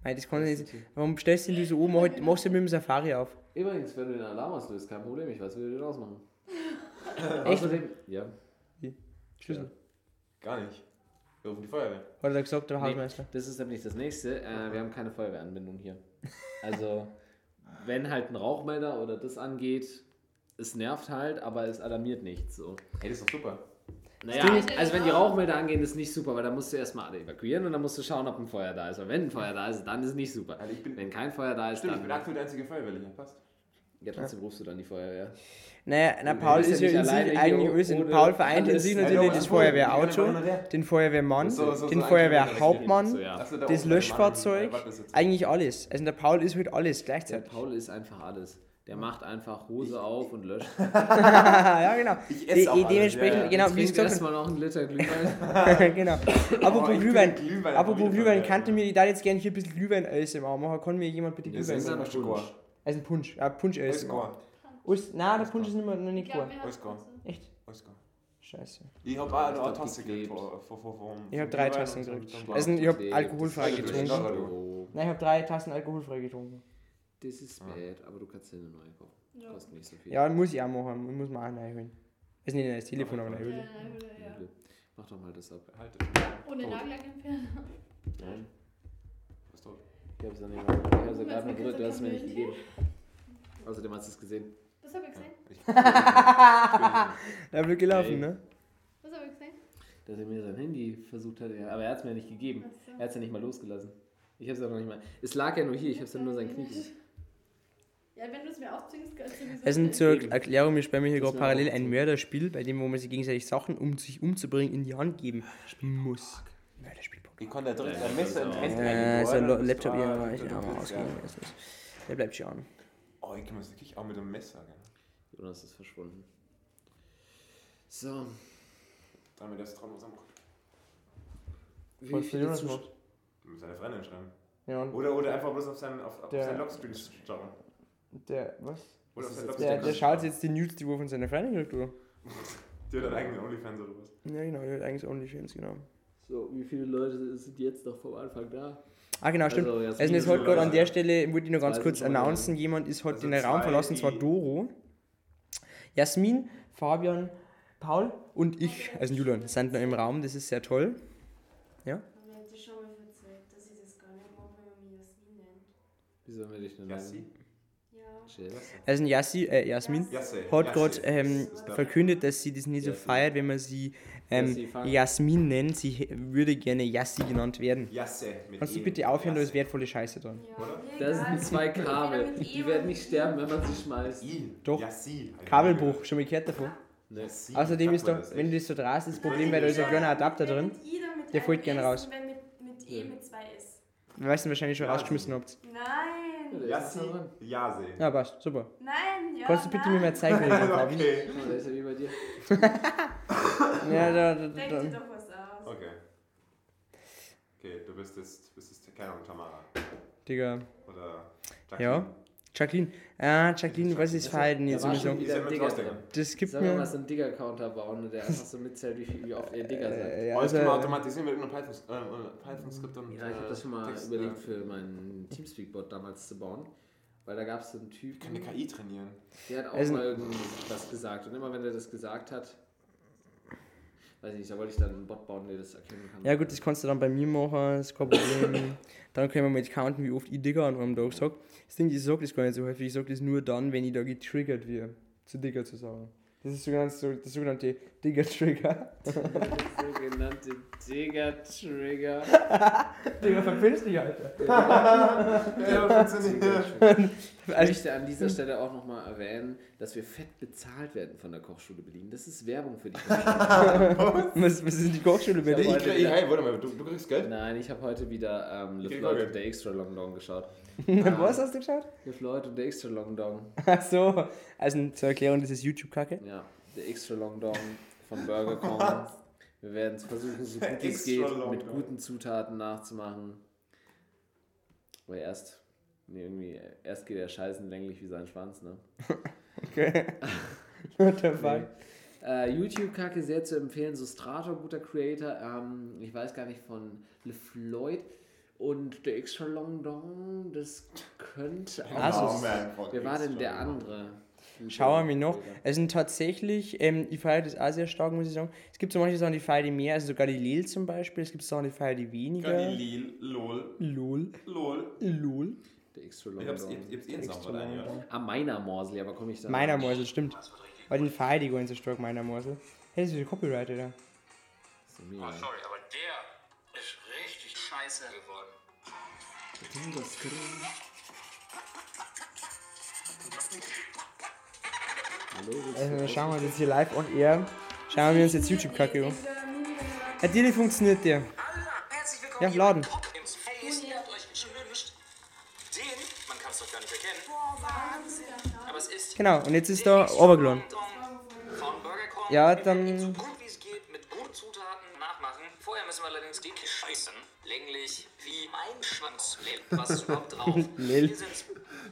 Nein, das kann ich nicht. Warum stellst du den so oben? Mach- Machst du mit dem Safari auf? Übrigens, wenn du den Alarm auslöst, kein Problem, ich weiß, wie wir den ausmachen. Echt? Außerdem, ja. Schlüssel. Gar nicht. Wir rufen die Feuerwehr. Hat er gesagt, der Nee, Hausmeister. das ist nämlich das nächste. Äh, wir haben keine Feuerwehranbindung hier. Also, wenn halt ein Rauchmelder oder das angeht, es nervt halt, aber es alarmiert nicht. So. Hey, das ist doch super. Naja, also wenn die Rauchmelder angehen, ist nicht super, weil dann musst du erstmal alle evakuieren und dann musst du schauen, ob ein Feuer da ist. Weil wenn ein Feuer da ist, dann ist es nicht super. Also ich bin- wenn kein Feuer da ist, Stimmt, ich dann. bin aktuell der einzige Feuerwehrliche. Passt. Ja, trotzdem rufst du dann die Feuerwehr. Naja, na, Paul ja ist ja nicht in sich eigentlich alles. ohne Paul vereint in sich Ja, natürlich das Feuerwehrauto, ja den Feuerwehrmann, So, so, so den ein Feuerwehrhauptmann, So, ja. Das Löschfahrzeug. Eigentlich alles. Also der Paul ist halt alles Der gleichzeitig. Paul ist einfach alles. Der macht einfach Hose auf und löscht. ja, genau. Ich Die, esse auch die, alles, dementsprechend, ja, ja. genau, wie ich gesagt erstmal noch einen Liter Glühwein. genau. Oh, Apropos ich bin Glühwein. Glühwein Apropos Glühwein, kannte mir, ich da jetzt gerne hier ein bisschen Glühwein ASMR machen. Kann mir jemand bitte Das Glühwein ist machen? einfach Punsch. Punsch. Also ein Punsch. Ja, Punsch ASMR. Alles, nein, der Punsch ist nicht mehr, noch nicht Ich gut. Alles. Echt? Alles. Scheiße. Ich hab auch eine Tasse gekriegt. Ich hab vor drei Tassen gekriegt. Also ich Ja, hab alkoholfrei das ist getrunken. Oh, Nein, ich hab drei Tassen alkoholfrei getrunken. Das ist bad, aber du kannst dir eine neue kaufen. Ja. Kostet nicht so viel. Ja, muss ich auch machen. Muss man auch neu holen. Also nicht das Telefon, aber neu Ja, holen. ja, ja. Mach doch mal das ab. Halt. Ohne Oh. Nagellackentferner. Nein, Ist tot. ich hab's ja nicht mal. Ich hab's ja gerade mal gedrückt, du hast es mir nicht gegeben. Außerdem hast du es gesehen. Was hab ich gesehen? Ich- Da wird gelaufen, ne? Was hab ich gesehen? Dass er mir sein Handy versucht hat, ja, aber er hat es mir nicht gegeben. Er hat es ja nicht mal losgelassen. Ich hab's ja noch nicht mal. Es lag ja nur hier, ich hab's dann nur sein Knie. Ja, wenn du es mir aufzwingst, kannst du sowieso. Also nicht. zur Erklärung, wir spielen hier gerade parallel ein so. Mörderspiel, bei dem wo man sich gegenseitig Sachen, um sich umzubringen, in die Hand geben muss. Mörderspiel. Ich kann da drin Ja, ein Messer Händen Äh, so ein Laptop hier, war- aber ich auch mal ausgehen. ja. Der bleibt schon an. Oh, ich kann das wirklich auch mit dem Messer. Gell? Jonas ist verschwunden. So. Damit das Traum zusammenkommt. Wie Was viele Jonas macht? Mit seiner Freundin schreiben. Ja, und Oder, oder einfach bloß auf seinen, auf, auf Der- seinen Lockscreen schauen. Der, was? Oder jetzt Der, Lockscreen. der schaut jetzt die News, die wo von seiner Freundin kriegt, oder? Der hat einen eigenen Onlyfans oder was? Ja, genau, der hat eigentlich Onlyfans, genau. So, wie viele Leute sind jetzt noch vom Anfang da? Ah, genau, stimmt. Also, Also, Jasmin jetzt ist halt schon gerade an der Stelle, wollte ich noch ganz kurz announcen, jemand ist heute Also den Raum verlassen, zwar Doro. Jasmin, Fabian, Paul und ich, also Julian, sind noch im Raum, das ist sehr toll. Ja? Aber ich hätte schon mal verzweifelt, dass ich das gar nicht mache, wenn man mich Jasmin nennt. Wie sollen wir dich denn nennen? Also Jassi, äh, Jasmin Jasse. hat Jasse. gerade ähm, verkündet, dass sie das nicht so feiert, wenn man sie ähm. Jasmin nennt. Sie würde gerne Jassi genannt werden. Jasse. mit Kannst du E. bitte aufhören, da ist wertvolle Scheiße dran. Ja, Das sind zwei Kabel. E Die oder werden nicht sterben, wenn man sie schmeißt. I. Doch. Jassi. Kabelbruch, schon mal gehört davon? Ne. Jassi. Außerdem ist doch, das wenn du das so drehst, das Problem, weil da ist ein kleiner Adapter drin. Der fällt gerne raus. mit, mit E mit zwei S. Weil ihr wahrscheinlich schon rausgeschmissen habt. Nein. Jassi. Jase. Ja, passt, super. Nein, ja. Kannst du bitte nein. mir mal zeigen, wie das? Okay. Der ist ja wie bei dir. Ja, da, da, Denk da. dir doch was aus. Okay. Okay, du bist jetzt, bist jetzt keine Ahnung, Tamara. Digga. Oder Ja. Jacqueline. Ah, Jacqueline, was ist Verhalten jetzt Da so? Das gibt Sollen wir mal mir. so einen Digger-Counter bauen, der einfach so mitzählt, wie, viel, wie oft ihr Digger seid. Äh, ja, Alles können wir also, automatisieren mit irgendeinem Python- äh, Python-Skript und. Ja, ich habe äh, das schon mal Text, überlegt, für meinen Teamspeak-Bot damals zu bauen. Weil da gab es so einen Ich kann eine KI trainieren. der hat auch Also- mal irgendwas gesagt. Und immer wenn er das gesagt hat, weiß ich nicht, da wollte ich dann einen Bot bauen, der das erkennen kann. ja, gut, das kannst du dann bei mir machen, ist kein Problem. dann können wir jetzt counten, wie oft ich Digger an einem Tag sage. Das Ding, ich sage das gar nicht so häufig, ich sage das nur dann, wenn ich da getriggert werde, zu Digger zu sagen. Das ist sogenannte, so, das sogenannte Digger-Trigger. Sogenannte Digger-Trigger. Digga, verpiss dich, Alter. Ja, funktioniert. Ich möchte an dieser Stelle auch nochmal erwähnen, dass wir fett bezahlt werden von der Kochschule Berlin. Das ist Werbung für die Kochschule. Was, was ist denn die Kochschule bei Ich heute Hey, warte mal, du, du kriegst Geld? Nein, ich habe heute wieder ähm, Le Floyd und der Extra Long Dong geschaut. Was hast du geschaut? Le Floyd und der Extra Long Dong. Ach so. Also zur Erklärung, das ist YouTube-Kacke. Ja, der Extra Long Dong von Burger Kong. Wir werden es versuchen, so gut es geht, Long mit guten Zutaten nachzumachen. Aber erst, nee, irgendwie, erst geht er scheißen länglich wie sein Schwanz, ne? Okay. What the fuck? Nee. Äh, YouTube-Kacke sehr zu empfehlen. Sustrato, guter Creator. Ähm, ich weiß gar nicht von LeFloid. Und der Extra Long Dong, das könnte auch. Also, Oh, man, Wer war denn der andere? Schauen wir noch. Es sind tatsächlich, ähm, ich feiere das auch sehr stark, muss ich sagen. Es gibt so manche Sachen, die feiere ich mehr, also so Galileo zum Beispiel. Es gibt Sachen, die feiere ich weniger. Galilil, lol, Lol. lol. Lol. Der Extra Long Ich hab's, ich, hab's eh rein, ja. Ah, meiner Morsel, aber komme ich da. Meiner Morsel, stimmt. Weil den feiere ich nicht so stark, meiner Morsel. Hey, das ist wieder Copyright, oder? Mega. Sorry, aber der ist richtig scheiße geworden. Also, wir schauen wir jetzt hier live on air. Schauen wir uns jetzt YouTube-Kacke an. Natürlich funktioniert der. Herzlich willkommen Ja, laden. bei Pop ins Face. Ihr habt euch gewünscht. Den, man kann es doch gar nicht erkennen. Aber es ist Genau, und jetzt ist da Kong. Ja, dann. gut wie es geht mit guten Zutaten nachmachen. Vorher müssen wir allerdings die scheißen. Länglich wie mein Schwanz. Was ist überhaupt drauf? Hier sind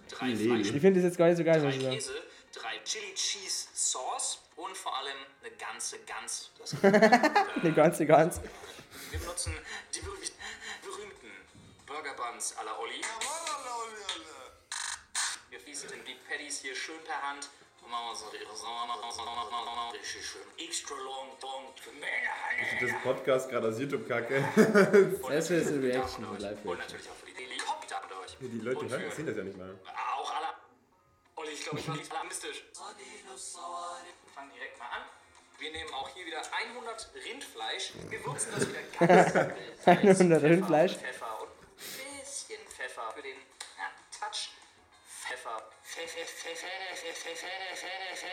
drei. Ich finde das jetzt gar nicht so geil, muss ich sagen. Käse, drei Chili Cheese Sauce und vor allem eine ganze Gans. Das Eine ganze, ganz. Wir benutzen die berüh- berühmten Burger Buns à la Olli. Wir fließen die Patties hier schön per Hand und für Menge Das Podcast gerade als YouTube-Kacke. Das wäre eine Reaction, eine und Live-Reaction. natürlich auch für die Helikopter euch. Die Leute Und hören, für sehen das ja nicht mal. auch alle. Olli, ich glaube, ich war nicht alarmistisch. Wir fangen direkt mal an. Wir nehmen auch hier wieder 100 Rindfleisch. Wir würzen das wieder ganz simpel. 100 Rindfleisch. Pfeffer und ein bisschen Pfeffer für den ja, Touch. Pfeffer.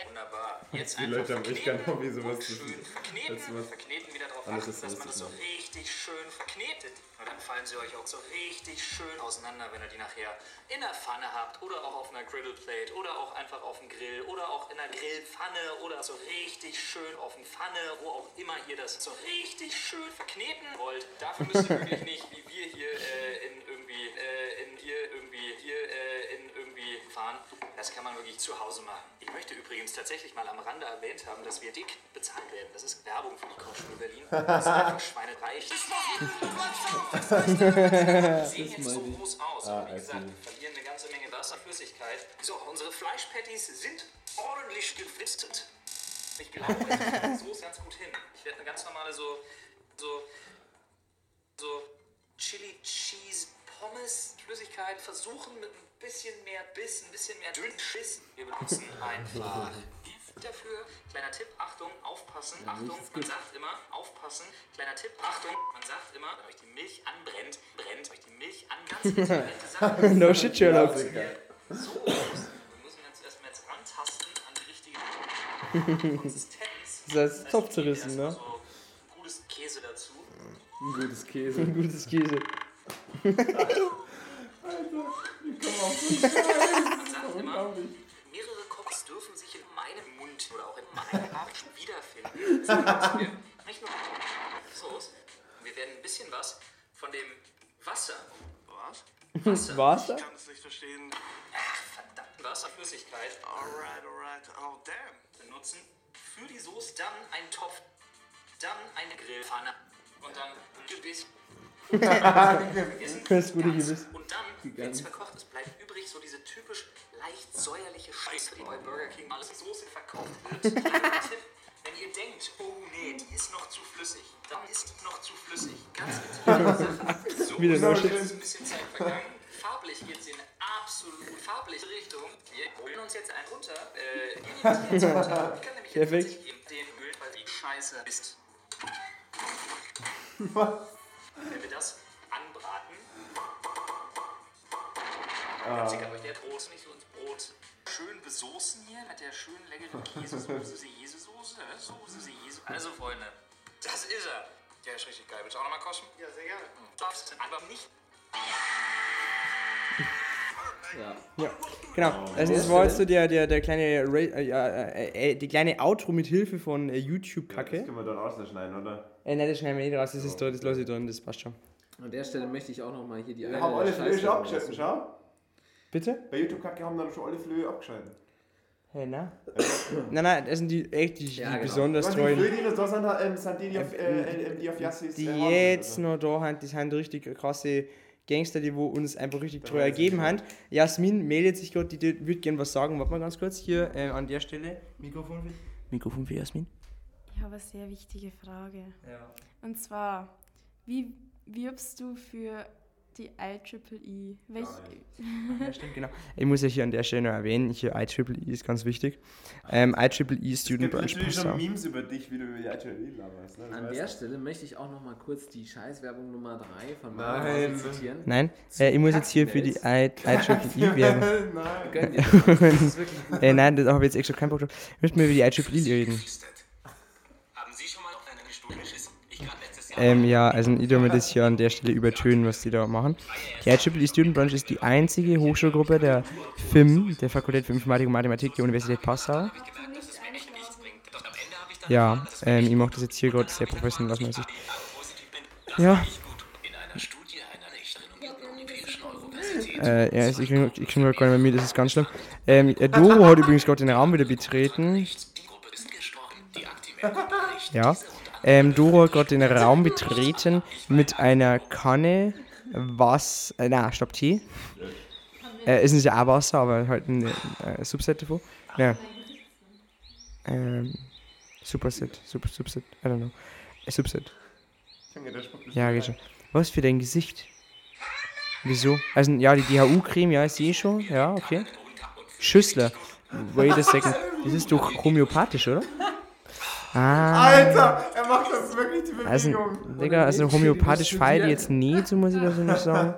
Wunderbar. Jetzt Die einfach Leute haben echt kein Hobby, sowas und zu- schön verkneten. Verkneten wieder darauf anderes achten, dass man das so richtig schön verknetet. Und dann fallen sie euch auch so richtig schön auseinander, wenn ihr die nachher in der Pfanne habt oder auch auf einer Griddleplate oder auch einfach auf dem Grill oder auch in einer Grillpfanne oder so richtig schön auf dem Pfanne, wo auch immer ihr das so richtig schön verkneten wollt. Dafür müsst ihr wirklich nicht, wie wir hier äh, in irgendwie, äh, in hier irgendwie, hier äh, in irgendwie fahren. Das kann man wirklich zu Hause machen. Ich möchte übrigens tatsächlich mal am Rande erwähnt haben, dass wir dick bezahlt werden. Das ist Werbung für die Kochschule Berlin. Das ist einfach schweinereich. sehen jetzt so groß aus. Aber wie gesagt, wir verlieren eine ganze Menge Wasserflüssigkeit. So, unsere Fleischpatties sind ordentlich gefristet. Ich glaube, ich kriege so ganz gut hin. Ich werde eine ganz normale so, so, so Chili Cheese Pommes Flüssigkeit versuchen mit ein bisschen mehr Biss, ein bisschen mehr dünn Schiss. Wir benutzen einfach Gift dafür. Kleiner Tipp, Achtung, aufpassen. Achtung, man sagt immer, aufpassen. Kleiner Tipp, Achtung, man sagt immer, wenn euch die Milch anbrennt, brennt euch die Milch an. Ganz. No shit, Sherlock. So. Wir müssen jetzt erstmal jetzt rantasten an die richtige Konsistenz. Das heißt, Topf wir zerrissen, ne? So gutes Käse dazu. Ein gutes Käse. Ein gutes Käse. Man sagt immer, mehrere Koks dürfen sich in meinem Mund oder auch in meinem Arsch wiederfinden. So wir nicht nur Soße, wir werden ein bisschen was von dem Wasser. Was? Wasser. Was? kann es nicht verstehen. Verdammte Wasserflüssigkeit Alright, alright. Oh, damn. benutzen für die Soße, dann einen Topf, dann eine Grillpfanne und dann ein Gebiss. Das gute Gebiss. Und dann, wenn es verkocht ist, bleibt übrig so diese typisch leicht säuerliche Scheiße, die bei Burger King alles in Soße verkauft wird. Kleiner Tipp, wenn ihr denkt, oh nee, die ist noch zu flüssig, dann ist die noch zu flüssig. Ganz Sache. So, Wieder no ist ein bisschen Zeit vergangen. Farblich geht sie in eine absolut farbliche Richtung. Wir holen uns jetzt einen runter. Äh, die nehmen jetzt runter. Wir können nämlich jetzt Perfekt. eben den Öl, weil die Scheiße ist. Was? Wenn wir das anbraten, Ah. Witzig, aber der Brot nicht so ins Brot. Schön besoßen hier mit der schönen leckeren Käsesoße, Jesesoße, Soße, Jesu. Also Freunde, das ist er. Der ist richtig geil. Willst du auch nochmal kosten? Ja, sehr gerne. Darfst einfach nicht. Ja. Ja, genau. Also das war jetzt so der, der, der kleine, Ra äh, ja, äh, äh, die kleine Outro mit Hilfe von äh, YouTube-Kacke. Das können wir dann rausschneiden, oder? Äh, nein, das schneiden wir nicht raus, das ist da, das lasse ich drin, das passt schon. An der Stelle möchte ich auch nochmal hier die Wir eine haben alle Flöhe schon lassen. schau. Bitte? Bei YouTube-Kacke haben dann schon alle Flöhe abgeschaltet. Hey, na? nein, nein, das sind die echt die, die Ja, genau. besonders die treuen. Flöhe, die noch da sind, ähm, sind die, die auf, äh, äh, die auf Yassis Die äh, jetzt noch da haben, die sind richtig krasse Gangster, die wo uns einfach richtig treu ergeben haben. Jasmin meldet sich gerade, die, die würde gerne was sagen. Warte mal ganz kurz hier äh, an der Stelle. Mikrofon für, Mikrofon für Jasmin. Ich habe eine sehr wichtige Frage. Ja. Und zwar, wie wirbst du für die IEEE? Welch, Ja, stimmt, genau. Ich muss ja hier an der Stelle noch erwähnen, hier IEEE ist ganz wichtig. Ähm, IEEE Es Student gibt Branch natürlich schon Passau. Memes über dich, wie du über die ITL laberst. Ne? An der du. Stelle möchte ich auch nochmal kurz die Scheißwerbung Nummer 3 von. Mario zitieren. Nein, äh, ich muss jetzt hier für die IEEE werben. Nein. Das. Das ist wirklich gut. äh, nein, da habe ich jetzt extra keinen Bock drauf. Ich möchte mal über die IEEE reden. Haben Sie schon mal auf eine Stuhl geschissen? Ich gerade letztes Jahr. Ähm, ja, also ich tue mir das hier an der Stelle übertönen, was die da machen. Die IEEE Student Branch ist die einzige Hochschulgruppe der FIM, der Fakultät für Informatik und Mathematik der Universität Passau. Ja, ähm, ich mache das jetzt hier gerade sehr professionell aus meiner Sicht. Ja. Äh, ja, also ich ich krieg grad gar nicht mehr mit, das ist ganz schlimm. Ähm, äh, Doro hat übrigens gerade den Raum wieder betreten. Ja. Ähm, Doro hat gerade den Raum betreten mit einer Kanne was. Äh, na, stopp, Tee. Äh, ist nicht auch Wasser, aber halt ein äh, Subset davon. Ja. Ähm, Superset, Super, Subset, I don't know. Äh, Subset. Ja, geht schon. Was für dein Gesicht? Wieso? Also, ja, die DHU-Creme, ja, ich sehe schon. Ja, okay. Schüssler. Wait a second. Das ist doch homöopathisch, oder? Ah. Alter, er macht das wirklich die Bewegung. Also, Digga, also homöopathisch feiert die jetzt nicht, so muss ich das so nicht sagen.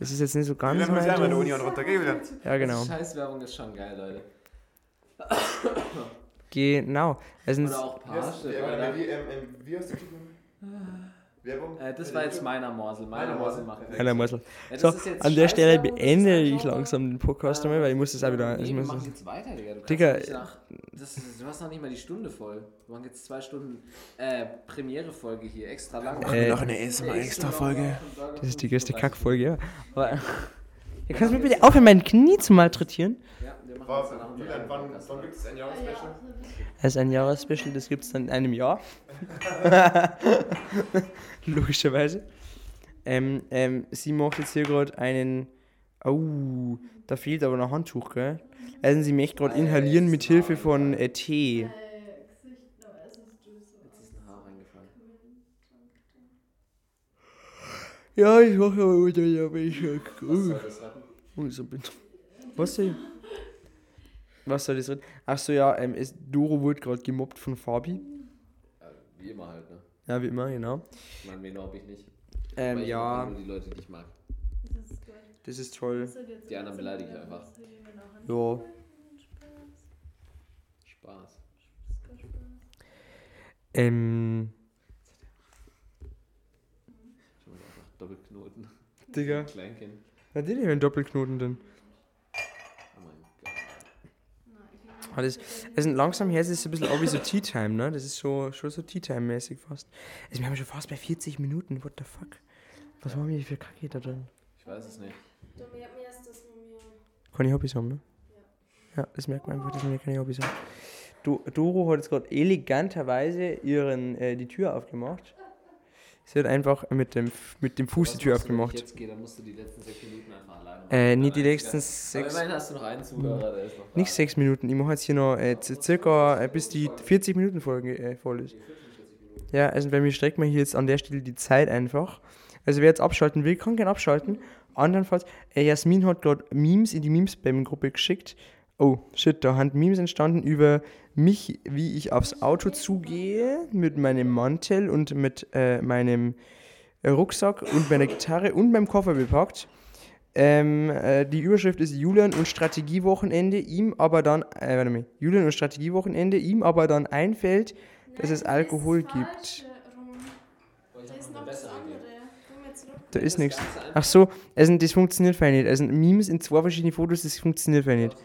Das ist jetzt nicht so ganz Dann muss ich einmal der mein Uni und runter, geh wieder. Ja, genau. Scheißwerbung ist schon geil, Leute. Genau. Also, Oder auch Parship, wie, wie, ähm, ähm, wie hast du die Werbung? Äh, das war jetzt meiner Morsel. Meiner Meiner Morsel macht Kleiner Morsel. Ja, das So, ist jetzt an der Stelle ist beende ich langsam den Podcast einmal, weil ich muss das auch wieder. Nee, Ich wir machen jetzt weiter, Digga. Du, kannst Digga, nicht nach, das, du hast noch nicht mal die Stunde voll. Wir machen jetzt zwei Stunden äh, Premiere-Folge hier, extra lang. Äh, noch eine ASMR-Extra-Folge. das ist die größte Kackfolge, ja. Aber. Ihr könnt mir bitte aufhören, mein Knie zu malträtieren? Wir machen nach Wann, Julian, wann, wann gibt es ein Jahresspecial? Das ist ein Jahresspecial, das gibt es dann in einem Jahr. Logischerweise. Ähm, ähm, sie macht jetzt hier gerade einen. Oh, da fehlt aber noch ein Handtuch, gell? Also sie möchte gerade inhalieren mit Hilfe von äh, Tee. Jetzt ist ein Haar reingefallen. Ja, ich mache aber wieder, ja, aber ich. äh, Was soll das retten? Oh, so bin. Was soll Was soll das reden? Achso, ja, ähm, ist, Doro wurde gerade gemobbt von Fabi. Ja, wie immer halt, ne? Ja, wie immer, genau. Ich meine, wen hoffe ich nicht. Ähm, ich ja, mag nur die Leute, die ich mag. das ist toll. Die anderen beleidige ich einfach. Ja. Spaß. Ähm, Ich muss einfach Doppelknoten. Digga. Kleinkind. Hat der einen Doppelknoten denn? Oh mein Gott. Ah, das, also langsam her ist es ein bisschen auch wie so Tea Time, ne? Das ist so, schon so Tea Time mäßig fast. Also wir haben schon fast bei 40 Minuten, what the fuck? Was haben wir hier für Kacke da drin? Ich weiß es nicht. Keine Hobbys haben, ne? Ja, das merkt man einfach, dass wir keine Hobbys haben. Du, Doro hat jetzt gerade eleganterweise ihren, äh, die Tür aufgemacht. Sie hat einfach mit dem, mit dem Fuß die Tür aufgemacht. jetzt gehe, dann musst du die letzten sechs Minuten einfach alleine machen. Äh, nicht die letzten Aber sechs- immerhin hast du noch einen Zuhörer, der ist noch. Nicht sechs Minuten, ich mache jetzt hier noch äh, circa äh, bis die 40 Minuten Folge äh, voll ist. Ja, also bei mir streckt man hier jetzt an der Stelle die Zeit einfach. Also wer jetzt abschalten will, kann gerne abschalten. andernfalls, äh, Jasmin hat gerade Memes in die Memes-Spam-Gruppe geschickt. Oh, shit, da sind Memes entstanden über mich, wie ich aufs Auto zugehe, mit meinem Mantel und mit äh, meinem Rucksack und meiner Gitarre und meinem Koffer bepackt. Ähm, äh, die Überschrift ist Julian und Strategiewochenende, ihm aber dann, äh, warte mal, Julian und Strategiewochenende, ihm aber dann einfällt, dass es Alkohol gibt. Zurück. Da ist nichts. Ach so, also das funktioniert fein nicht. Also Memes in zwei verschiedene Fotos, das funktioniert fein nicht.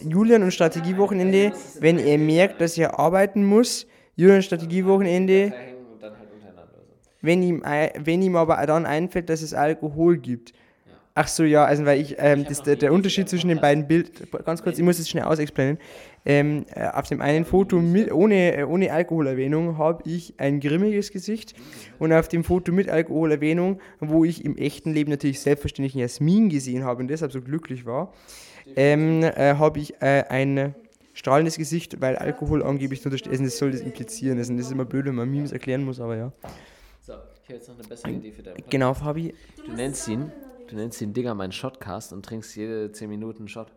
Julian und Strategiewochenende, wenn er merkt, dass er arbeiten muss, Julian und Strategiewochenende, halt untereinander. So. wenn ihm, wenn ihm aber dann einfällt, dass es Alkohol gibt. Ach so, ja, also weil ich, ähm, das, der, der Unterschied zwischen den beiden Bild, ganz kurz, ich muss das schnell ausexplainen. Ähm, äh, auf dem einen Foto mit, ohne, äh, ohne Alkoholerwähnung habe ich ein grimmiges Gesicht und auf dem Foto mit Alkoholerwähnung, wo ich im echten Leben natürlich selbstverständlich Jasmin gesehen habe und deshalb so glücklich war, ähm, äh, habe ich äh, ein strahlendes Gesicht, weil Alkohol angeblich untersteht. Also das soll das implizieren. Das ist immer blöd, wenn man Memes erklären muss, aber ja. So, ich habe jetzt noch eine bessere Idee für deinen. Genau, Fabi. Du nennst ihn, du nennst ihn Digga meinen Shotcast und trinkst jede 10 Minuten einen Shot.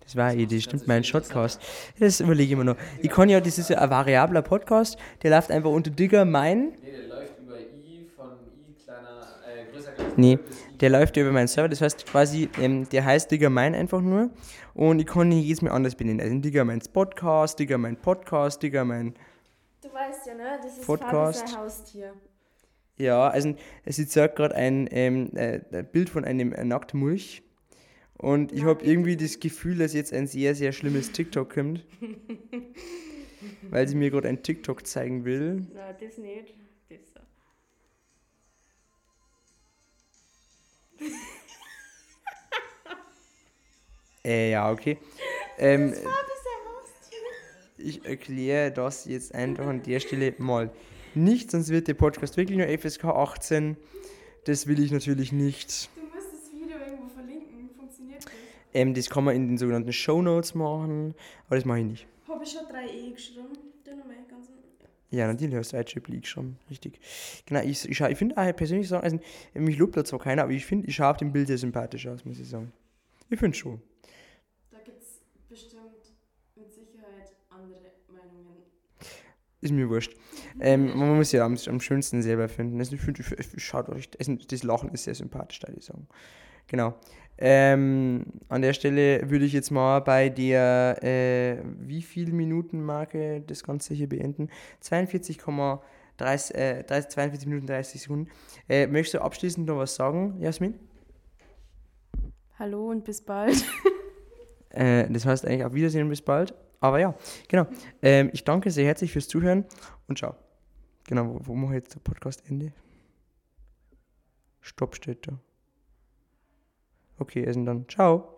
Das war eine Idee, stimmt, mein Shotcast. Das überlege ich mir noch. Ich kann ja, das ist ja ein variabler Podcast, der läuft einfach unter Digger mein. Nee, der läuft über I von I kleiner, äh, größer gleich Nee, der läuft ja über meinen Server, das heißt quasi, ähm, der heißt Digger mein einfach nur. Und ich kann ihn jedes Mal anders benennen. Also Digger Podcast, Digger mein Podcast, Digger mein. Du weißt ja, ne? Das ist Podcast. Fabi sein Haustier. Ja, also es ist gerade ein ähm, äh, Bild von einem äh, Nacktmulch. Und ich habe irgendwie das Gefühl, dass jetzt ein sehr, sehr schlimmes TikTok kommt. weil sie mir gerade ein TikTok zeigen will. Na, das nicht. Äh, ja, okay. Ähm, Fabi sein Haustier. ich erkläre das jetzt einfach an der Stelle mal nicht, sonst wird der Podcast wirklich nur FSK 18. Das will ich natürlich nicht. Du musst das Video irgendwo verlinken. Funktioniert das? Ähm, das kann man in den sogenannten Show Notes machen, aber das mache ich nicht. Habe ich schon 3E geschrieben. Den nochmal ganz. Ja, natürlich hast du League schon, richtig. Genau, ich, ich, ich finde auch persönlich sagen, also mich lobt da zwar keiner, aber ich finde, ich schaue auf dem Bild sehr sympathisch aus, muss ich sagen. Ich finde schon. Da gibt es bestimmt mit Sicherheit andere Meinungen. Ist mir wurscht. Ähm, man muss ja am, am schönsten selber finden. Also ich finde, schaut euch, das Lachen ist sehr sympathisch, da ich sagen. Genau. Ähm, an der Stelle würde ich jetzt mal bei der äh, wie viel Minuten Marke das Ganze hier beenden? 42,30 äh, 30, 42 Minuten 30 Sekunden. Äh, möchtest du abschließend noch was sagen, Jasmin? Hallo und bis bald. Äh, das heißt eigentlich auf Wiedersehen und bis bald. Aber ja, genau. Ähm, ich danke sehr herzlich fürs Zuhören und ciao. Genau, wo, wo mache ich jetzt der Podcast Ende? Stopp steht da. Okay, also dann ciao.